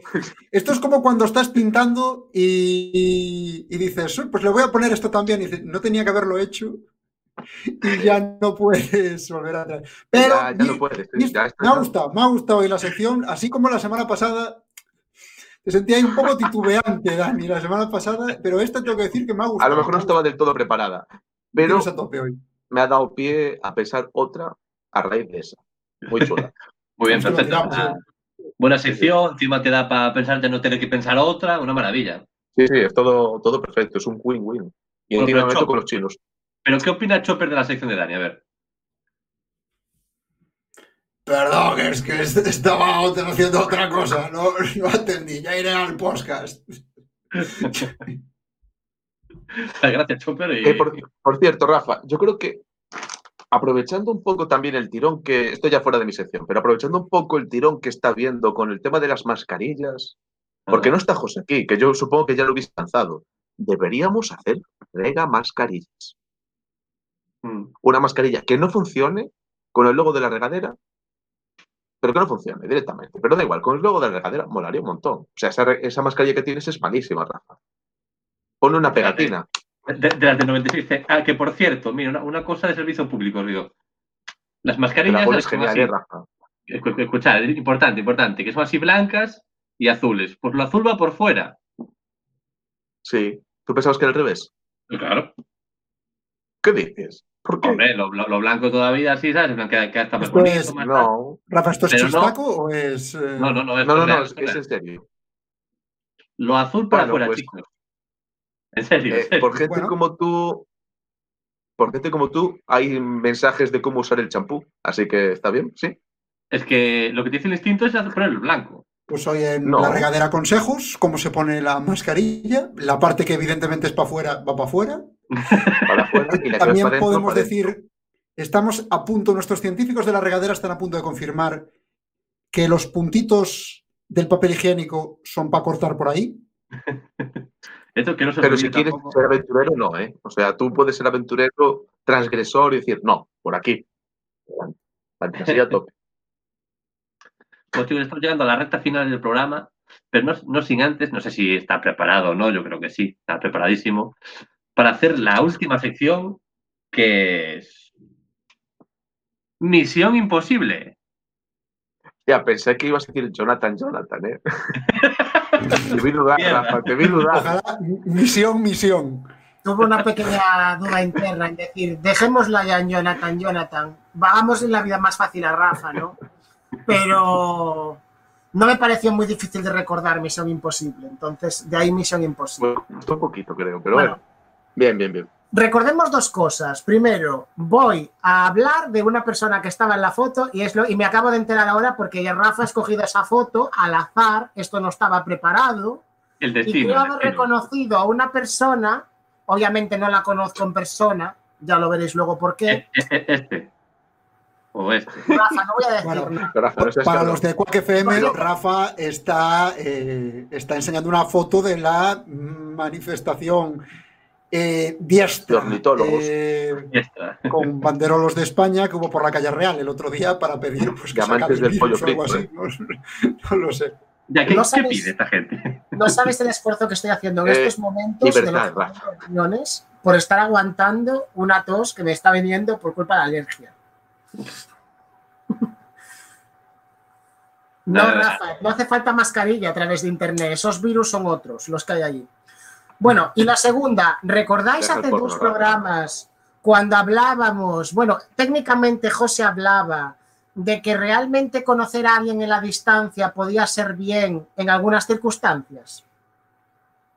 esto es como cuando estás pintando y, y dices, "Uy, pues le voy a poner esto también. Y dices, no tenía que haberlo hecho. Y ya no puedes volver atrás. Pero ya, ya no puedes. ya está. me ha gustado, me ha gustado hoy la sección, así como la semana pasada. Te sentía ahí un poco titubeante, Dani, la semana pasada, pero esta tengo que decir que me ha gustado. A lo mejor no estaba del todo preparada, pero a tope hoy. me ha dado pie a pensar otra a raíz de esa. Muy chula. Muy bien, perfecto. Ah, Buena sección, encima te da para pensarte no tener que pensar otra, una maravilla. Sí, sí, es todo, todo perfecto, es un win-win. Y encima me meto con los chinos. Pero ¿qué opina Chopper de la sección de Dani? A ver. Perdón, es que est- estaba otra- haciendo otra cosa, no, no atendí, ya iré al podcast. (laughs) Gracias, Chopper. y- Eh, por, por cierto, Rafa, yo creo que aprovechando un poco también el tirón que, esto ya fuera de mi sección, pero aprovechando un poco el tirón que está viendo con el tema de las mascarillas, porque no está José aquí, que yo supongo que ya lo hubiese lanzado, deberíamos hacer rega mascarillas. Mm. Una mascarilla que no funcione con el logo de la regadera, pero que no funcione directamente. Pero da igual, con el logo de la regadera molaría un montón. O sea, esa, esa mascarilla que tienes es malísima, Rafa. Ponle una pegatina. De, de las de 96. Ah, que por cierto, mira, una, una cosa de servicio público, os digo. Las mascarillas la pones son genial, así, eh, Rafa. escu- escuchad, es importante, importante, que son así blancas y azules. Pues lo azul va por fuera. Sí. ¿Tú pensabas que era al revés? Claro. ¿Qué dices? ¿Por qué? Hombre, lo, lo- lo blanco todavía así, ¿sabes? Que, que hasta más Esto bonito, es- más. No, Rafa, ¿esto es Pero no. chistaco o es...? eh, No, no, no. es no, no, real, no, es, en serio. Lo azul para Bueno, afuera, pues- chicos. En serio, en Eh, por gente Bueno. como tú, por gente como tú, hay mensajes de cómo usar el champú. Así que está bien, sí. Es que lo que te dice el instinto es hacer poner el blanco. Pues hoy en No. la regadera consejos, cómo se pone la mascarilla, la parte que evidentemente es para afuera, va para afuera. (laughs) Para afuera y la que ves También podemos para decir, estamos a punto, nuestros científicos de la regadera están a punto de confirmar que los puntitos del papel higiénico son para cortar por ahí. (laughs) Esto que no se os Pero si quieres tampoco. ser aventurero, no, ¿eh? O sea, tú puedes ser aventurero, transgresor y decir, no, por aquí. Fantasía tope. (laughs) Pues chicos, estamos llegando a la recta final del programa, pero no, no sin antes, no sé si está preparado o no, yo creo que sí, está preparadísimo, para hacer la última sección que es Misión Imposible. Ya, pensé que ibas a decir Jonathan, Jonathan, ¿eh? (laughs) te vi dudar. Rafa, te vi dudar. Ojalá, misión, misión. Tuve una pequeña duda interna en decir, dejémosla ya en Jonathan, Jonathan. Vamos en la vida más fácil a Rafa, ¿no? Pero no me pareció muy difícil de recordar Misión Imposible. Entonces, de ahí Misión Imposible. Bueno, un poquito, creo, pero Bueno, bueno. Bien, bien, bien. Recordemos dos cosas. Primero, voy a hablar de una persona que estaba en la foto y, es lo, y me acabo de enterar ahora porque Rafa ha escogido esa foto al azar. Esto no estaba preparado. El Y destino. creo el haber reconocido a una persona, obviamente no la conozco en persona, ya lo veréis luego por qué. E- e- Este. O este. Rafa, no voy a decir Bueno, nada. Pero, Rafa, no seas Para los de Quack FM. Rafa está, eh, está enseñando una foto de la manifestación eh, diestra eh, está. con banderolos de España que hubo por la calle Real el otro día para pedir pues, que De se acabe amantes el del pollo algo frito, así. No, no lo sé. Ya, ¿qué, No qué sabes- pide esta gente? (laughs) No sabes el esfuerzo que estoy haciendo en Eh, estos momentos de opiniones por estar aguantando una tos que me está viniendo por culpa de la alergia. No. Rafa, no hace falta mascarilla a través de internet. Esos virus son otros, los que hay allí. Bueno, y la segunda, ¿recordáis hace dos programas cuando hablábamos? Bueno, técnicamente José hablaba de que realmente conocer a alguien en la distancia podía ser bien en algunas circunstancias.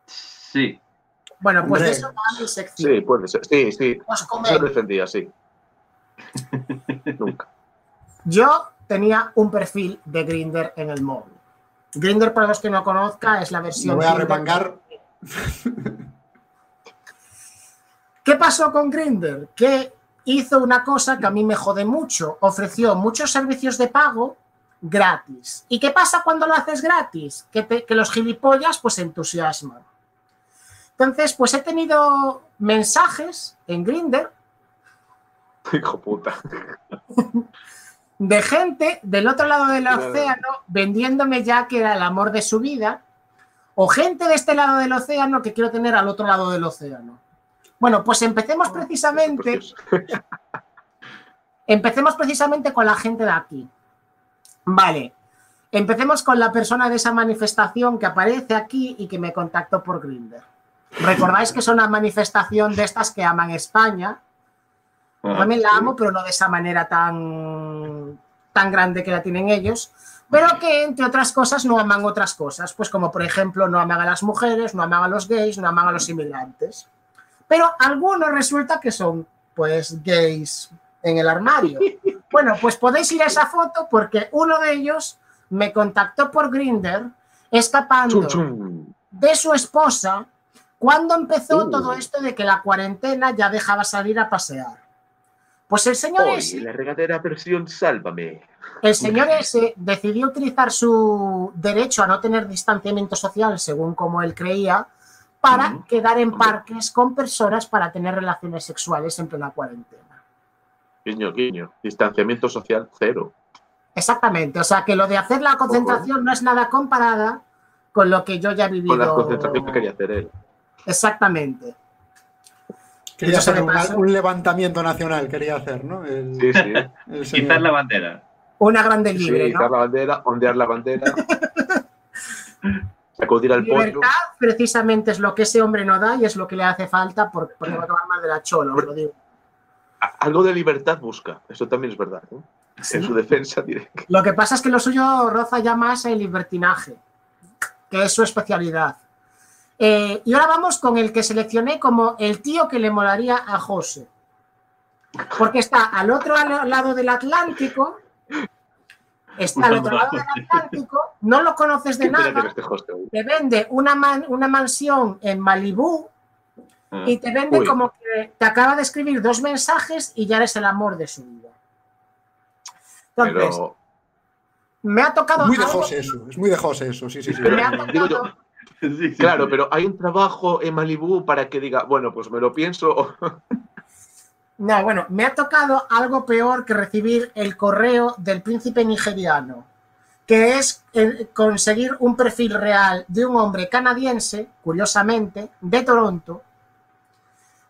Sí. Bueno, pues de Hombre. eso va mi sección. Sí, puede ser. Sí, sí. Os Yo defendía, sí. Nunca. Yo tenía un perfil de Grinder en el móvil. Grinder, para los que no conozcan, es la Me versión. voy a remangar. (laughs) ¿Qué pasó con Grinder? Que hizo una cosa que a mí me jode mucho. Ofreció muchos servicios de pago gratis. ¿Y qué pasa cuando lo haces gratis? Que, te- que los gilipollas pues se entusiasman. Entonces, pues he tenido mensajes en Grinder (laughs) Hijo puta. de gente del otro lado del océano vendiéndome ya que era el amor de su vida, o gente de este lado del océano que quiero tener al otro lado del océano. Bueno, pues empecemos precisamente, (laughs) empecemos precisamente con la gente de aquí. Vale, empecemos con la persona de esa manifestación que aparece aquí y que me contactó por Grindr. Recordáis que es una manifestación de estas que aman España, Ah, también la amo, pero no de esa manera tan, tan grande que la tienen ellos. Pero que, entre otras cosas, no aman otras cosas. Pues como, por ejemplo, no aman a las mujeres, no aman a los gays, no aman a los inmigrantes. Pero algunos resulta que son, pues, gays en el armario. (laughs) Bueno, pues podéis ir a esa foto porque uno de ellos me contactó por Grinder escapando Chum, chum. de su esposa cuando empezó Uh. todo esto de que la cuarentena ya dejaba salir a pasear. Pues el señor Hoy, ese, la regadera versión Sálvame. el señor ese decidió utilizar su derecho a no tener distanciamiento social, según como él creía, para quedar en parques con personas para tener relaciones sexuales en plena cuarentena. Guiño, guiño. Distanciamiento social cero. Exactamente, o sea que lo de hacer la concentración no es nada comparada con lo que yo ya he vivido. Con la concentración que quería hacer él. Exactamente. Quería hacer un levantamiento nacional, quería hacer, ¿no? El, Sí, sí. el. Quizás la bandera. Una grande Sí, libre, izar ¿no? la bandera, ondear la bandera. (laughs) sacudir al pollo. Libertad precisamente es lo que ese hombre no da y es lo que le hace falta por- porque va a acabar mal de la chola, os lo digo. Algo de libertad busca. Eso también es verdad. ¿eh? En su defensa diré que Lo que pasa es que lo suyo roza ya más el libertinaje, que es su especialidad. Eh, y ahora vamos con el que seleccioné como el tío que le molaría a José. Porque está al otro al- lado del Atlántico. Está al otro lado del Atlántico, no lo conoces de nada, hoy. te vende una, man- una mansión en Malibú Ah. y te vende Uy. como que te acaba de escribir dos mensajes y ya eres el amor de su vida. Entonces, Pero, me ha tocado Muy de algo- José eso, es muy de José eso, sí, sí, sí. Pero- me ha digo yo, tocado- (laughs) Sí, sí, claro, sí. pero hay un trabajo en Malibú para que diga, bueno, pues me lo pienso. (laughs) No, bueno, me ha tocado algo peor que recibir el correo del príncipe nigeriano, que es el conseguir un perfil real de un hombre canadiense, curiosamente, de Toronto,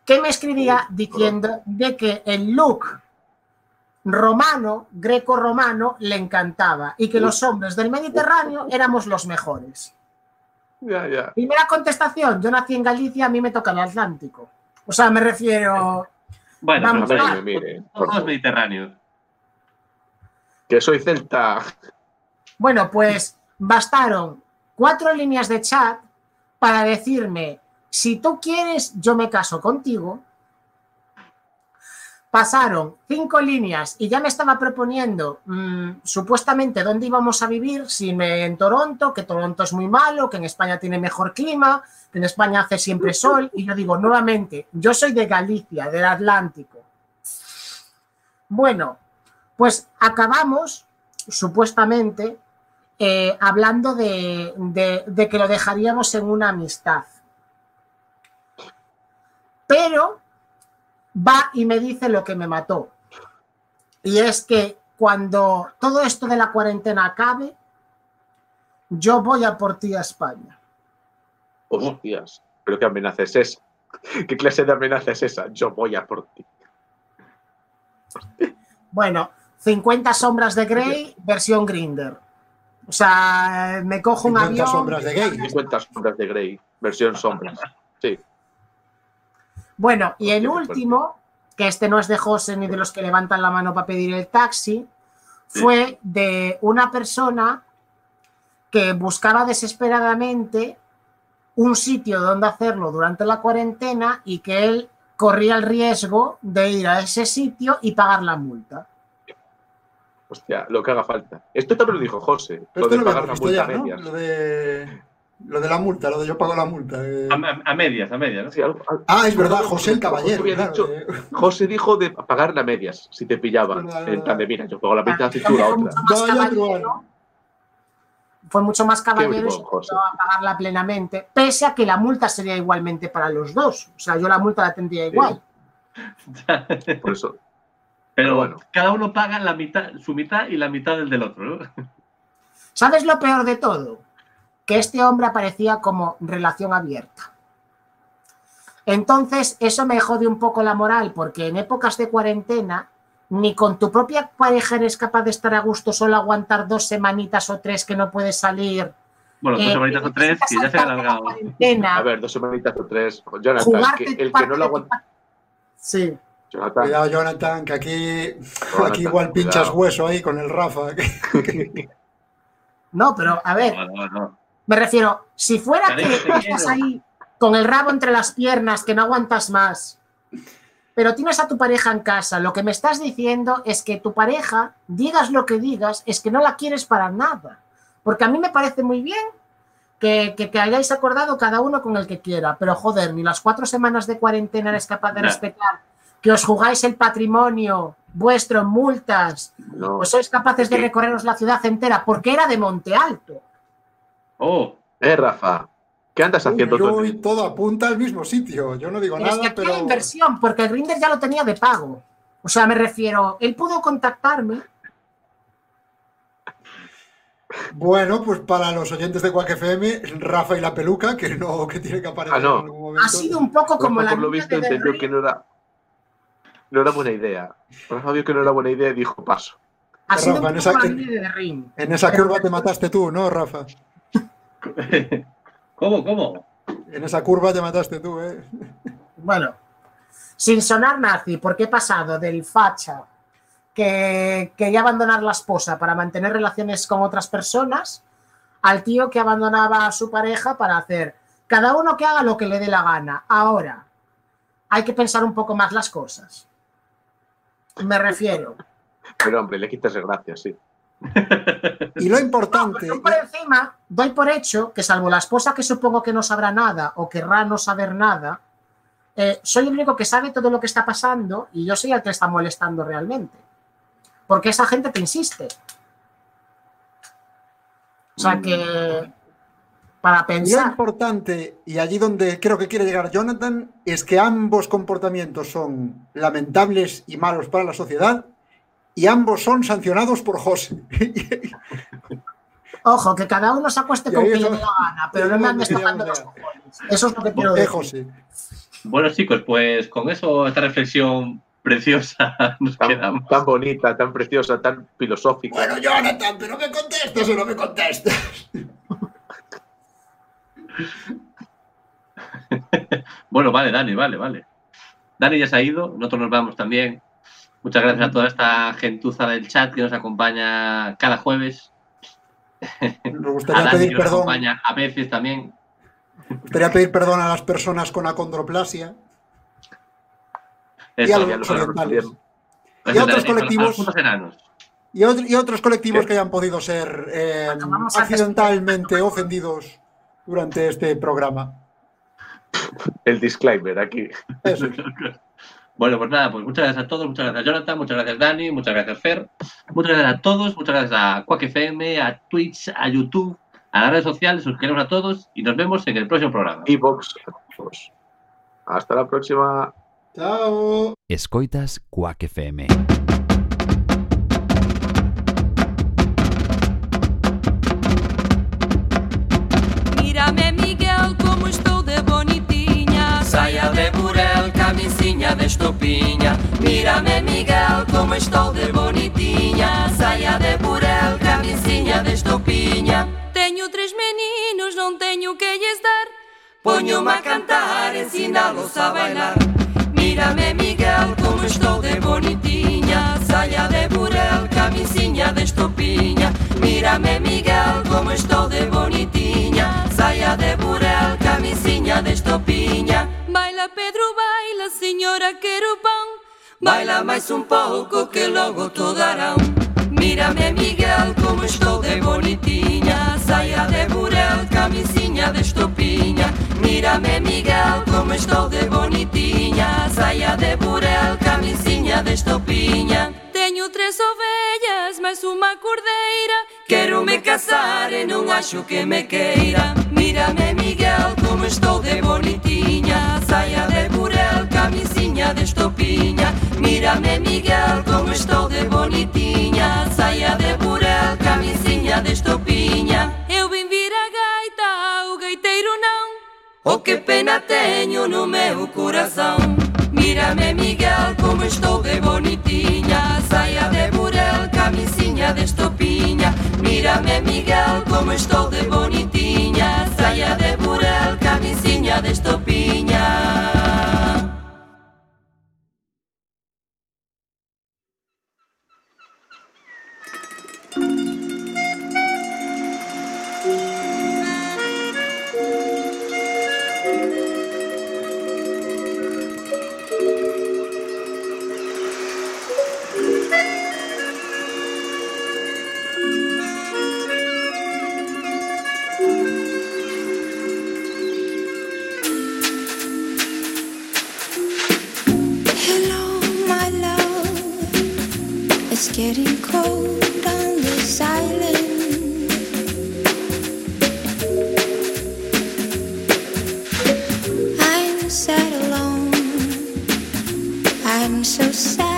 que me escribía diciendo de que el look romano, greco-romano, le encantaba y que los hombres del Mediterráneo éramos los mejores. Ya, ya. Primera contestación, yo nací en Galicia, a mí me toca el Atlántico. O sea, me refiero... Bueno, Vamos, pero. Mire, mire, por todos favor. mediterráneos. Que soy celta. Bueno, pues bastaron cuatro líneas de chat para decirme, si tú quieres, yo me caso contigo. Pasaron cinco líneas y ya me estaba proponiendo mm, supuestamente dónde íbamos a vivir, si me en Toronto, que Toronto es muy malo, que en España tiene mejor clima, que en España hace siempre sol. Y yo digo nuevamente, yo soy de Galicia, del Atlántico. Bueno, pues acabamos supuestamente eh, hablando de, de- de que lo dejaríamos en una amistad. Pero va y me dice lo que me mató. Y es que cuando todo esto de la cuarentena acabe, yo voy a por ti a España. Hostias. ¿Pero qué amenaza es esa? (laughs) ¿Qué clase de amenaza es esa? Yo voy a por ti. Bueno, 50 sombras de Grey, versión Grinder. O sea, me cojo un 50 avión. sombras de gay. 50 sombras de Grey, versión sombras. Sí. Bueno, y el último, que este no es de José ni de los que levantan la mano para pedir el taxi, fue de una persona que buscaba desesperadamente un sitio donde hacerlo durante la cuarentena y que él corría el riesgo de ir a ese sitio y pagar la multa. Hostia, lo que haga falta. Esto también lo dijo José. Pero lo de pagar la multa lo de la multa, lo de yo pago la multa. eh. A, a- a medias, a medias, ¿no? Sí, algo- algo- Ah, es verdad, José el Caballero. había claro, dicho- de- José dijo de pagar la medias si te pillaban. En plan de, mira, yo pago la mitad Ah, y tú la otra. fue mucho más caballero y a pagarla plenamente, pese a que la multa sería igualmente para los dos. O sea, yo la multa la tendría igual. (laughs) Por eso. Pero bueno. cada uno paga la mitad, su mitad y la mitad del del otro, ¿no? ¿Sabes lo peor de todo? Que este hombre aparecía como relación abierta. Entonces, eso me jode un poco la moral, porque en épocas de cuarentena, ni con tu propia pareja eres capaz de estar a gusto solo aguantar dos semanitas o tres que no puedes salir. Bueno, dos Eh, semanitas o tres y ya se ha alargado. A ver, dos semanitas o tres. Jonathan, jugarte que el que no lo aguanta. Sí. Jonathan, Cuidado, Jonathan, que aquí, Jonathan, aquí igual pinchas cuidado. hueso ahí con el Rafa. (laughs) No, pero a ver, No, no, no. Me refiero, si fuera que Cariño, te estás ahí con el rabo entre las piernas, que no aguantas más, pero tienes a tu pareja en casa, lo que me estás diciendo es que tu pareja, digas lo que digas, es que no la quieres para nada. Porque a mí me parece muy bien que, que, que hayáis acordado cada uno con el que quiera, pero joder, ni las cuatro semanas de cuarentena eres capaz de respetar, que os jugáis el patrimonio vuestro en multas, no. pues sois capaces de recorreros la ciudad entera, porque era de Monte Alto. Oh, Eh, Rafa, ¿qué andas haciendo Uy, uy, todo apunta al mismo sitio. Yo no digo Pero es nada, que aquí pero. hay inversión, porque el Grinder ya lo tenía de pago. O sea, me refiero, él pudo contactarme. Bueno, pues para los oyentes de Quack FM, Rafa y la peluca, que no, que tiene que aparecer Ah, no. en algún momento. Ha sido un poco como Rafa, la por lo visto, entendió que no era, no era buena idea. Rafa vio que no era buena idea y dijo paso. Ha sido Rafa, un en poco esa- la en- de The Ring. En esa curva te mataste tú, ¿no, Rafa? (laughs) ¿cómo, cómo? En esa curva te mataste tú, ¿eh? Bueno, sin sonar nazi, porque he pasado del facha que quería abandonar la esposa para mantener relaciones con otras personas al tío que abandonaba a su pareja para hacer cada uno que haga lo que le dé la gana. Ahora, hay que pensar un poco más las cosas. Me refiero. Pero hombre, le quitas gracias, sí. Y lo importante, Yo por encima doy por hecho que salvo la esposa que supongo que no sabrá nada o querrá no saber nada, eh, soy el único que sabe todo lo que está pasando y yo soy el que está molestando realmente. Porque esa gente te insiste. O sea que para lo pensar, importante, y allí donde creo que quiere llegar Jonathan, es que ambos comportamientos son lamentables y malos para la sociedad, y ambos son sancionados por José. (laughs) ojo, que cada uno se acueste con quien le eso- dé la gana, pero no es me andes tocando los cojones. Eso es lo que quiero Eh, decir. José. Bueno, chicos, pues con eso, esta reflexión preciosa, (laughs) nos Tan, quedamos. tan bonita, tan preciosa, tan filosófica. Bueno, Jonathan, pero me contestas o no me contestas. (laughs) Bueno, vale, Dani, vale, vale. Dani ya se ha ido, nosotros nos vamos también. Muchas gracias a toda esta gentuza del chat que nos acompaña cada jueves. Me A gustaría Dani pedir que nos perdón. acompaña a veces también. Me gustaría pedir perdón a las personas con acondroplasia Y a los orientales. Pues y a otros a los colectivos. y, otro- y otros colectivos ¿Qué? que hayan podido ser eh, accidentalmente ofendidos durante este programa. El disclaimer aquí. Eso es. (laughs) Bueno, pues nada, pues muchas gracias a todos, muchas gracias Jonathan, muchas gracias Dani, muchas gracias Fer, muchas gracias a todos, muchas gracias a Quack FM, a Twitch, a YouTube, a las redes sociales, os queremos a todos y nos vemos en el próximo programa. Evox. pues, Hasta la próxima. Chao. Escoitas Quack FM. estopinha Mírame Miguel como estou de bonitinha. Saia de burel, camisinha de estopinha. Teño tres meninos, non teño que lles dar. Poño-me a cantar, ensinalos a bailar. Mírame Miguel como estou de bonitinha. Saia de burel, camisinha de estopinha. Mírame Miguel como estou de bonitinha. Saia de burel, camisinha de estopinha. Baila Pedro Baila máis un pouco que logo to darán. Mírame Miguel como estou de bonitinha Saia de burel, camisinha de estopinha Mírame Miguel como estou de bonitinha Saia de burel, camisinha de estopinha Teño tres ovellas, máis unha cordeira. Quero me casar e non acho que me queira. Mírame Miguel como estou de bonitinha Saia de burel, camisinha de estopiña Mírame Miguel como estou de bonitiña Saia de burel, camisinha de estopiña Eu vim vir a gaita, o gaiteiro não. O que pena teño no meu coração. Mírame Miguel como estou de bonitinha. Saia de burel, camisinha de estopiña Mírame oh, Miguel como estou de bonitinha. Saia de burel, camisinha de estopiña I'm so sad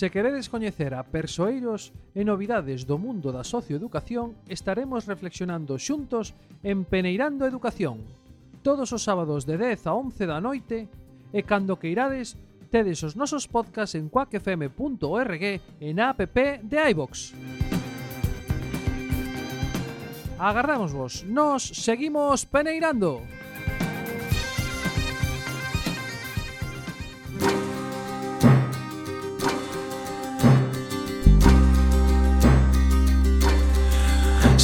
Se queredes coñecer a persoeiros e novidades do mundo da socioeducación, estaremos reflexionando xuntos en Peneirando Educación, todos os sábados de 10 a 11 da noite, e cando queirades, tedes os nosos podcasts en quackfm.org e na app de iVox. Agarramos vos, nos seguimos peneirando.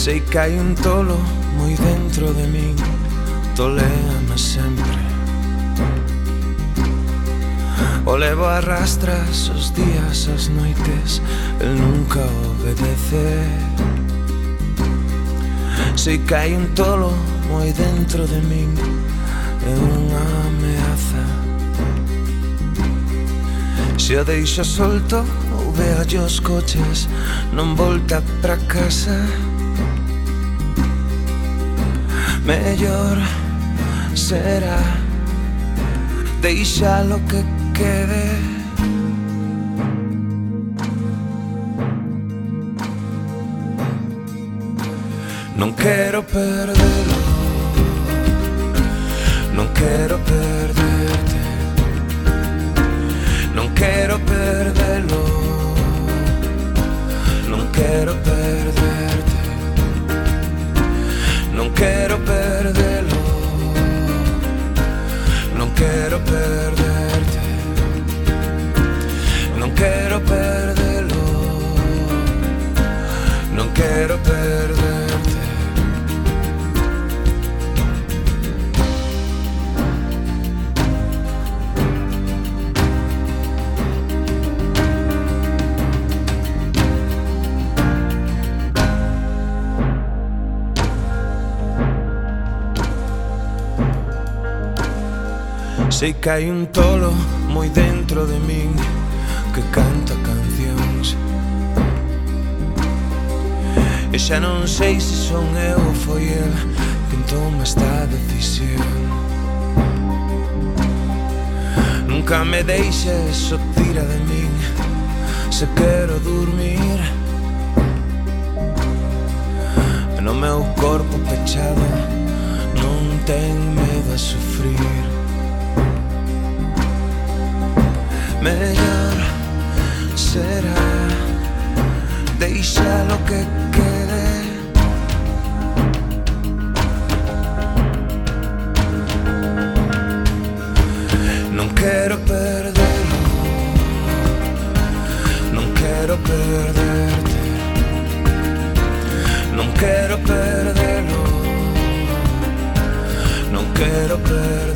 Sei que hai un tolo moi dentro de min Toléame sempre O levo arrastras os días, as noites El nunca obedece. Sei que hai un tolo moi dentro de min É unha ameaza. Se o deixo solto ou veo os coches Non volta pra casa mellor será. Deixa lo que quede. Non quero perdelo Non quero perdelo Sei que hai un tolo moi dentro de min Que canta cancións. E xa non sei se son eu ou foi el Quen toma esta decisión. Nunca me deixes o tira de min Se quero dormir No meu corpo pechado Non ten medo a sufrir. Mellor será. Deixa lo que quede. Non quero perdelo Non quero perderte. Non quero perdelo Non quero perderte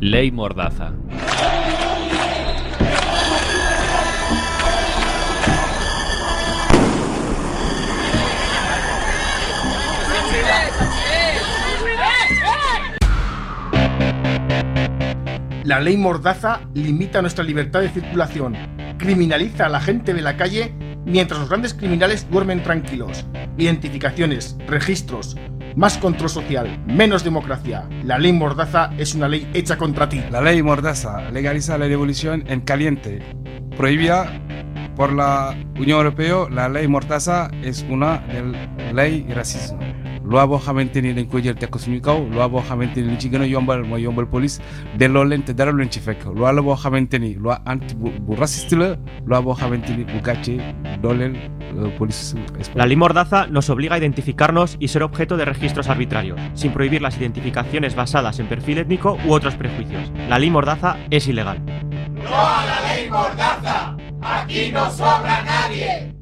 Ley Mordaza. La ley Mordaza limita nuestra libertad de circulación, criminaliza a la gente de la calle mientras los grandes criminales duermen tranquilos. Identificaciones, registros, más control social, menos democracia. La ley Mordaza es una ley hecha contra ti. La ley Mordaza legaliza la revolución en caliente. Prohibida por la Unión Europea, la ley Mordaza es una ley racismo. Loi boo xamante ni dañ koy jël teg ko suñu kaw loi boo xamante ni li ci gën a yombal mooy yombal police delloo leen te dara lu leen ci fekk loi la boo xamante ni loi anti bu, bu raciste la loi boo xamante ni bu gàcce dooleel police La ley Mordaza nos obliga a identificarnos y ser objeto de registros arbitrarios, sin prohibir las identificaciones basadas en perfil étnico u otros prejuicios. La ley Mordaza es ilegal. ¡No a la ley Mordaza! ¡Aquí no sobra nadie!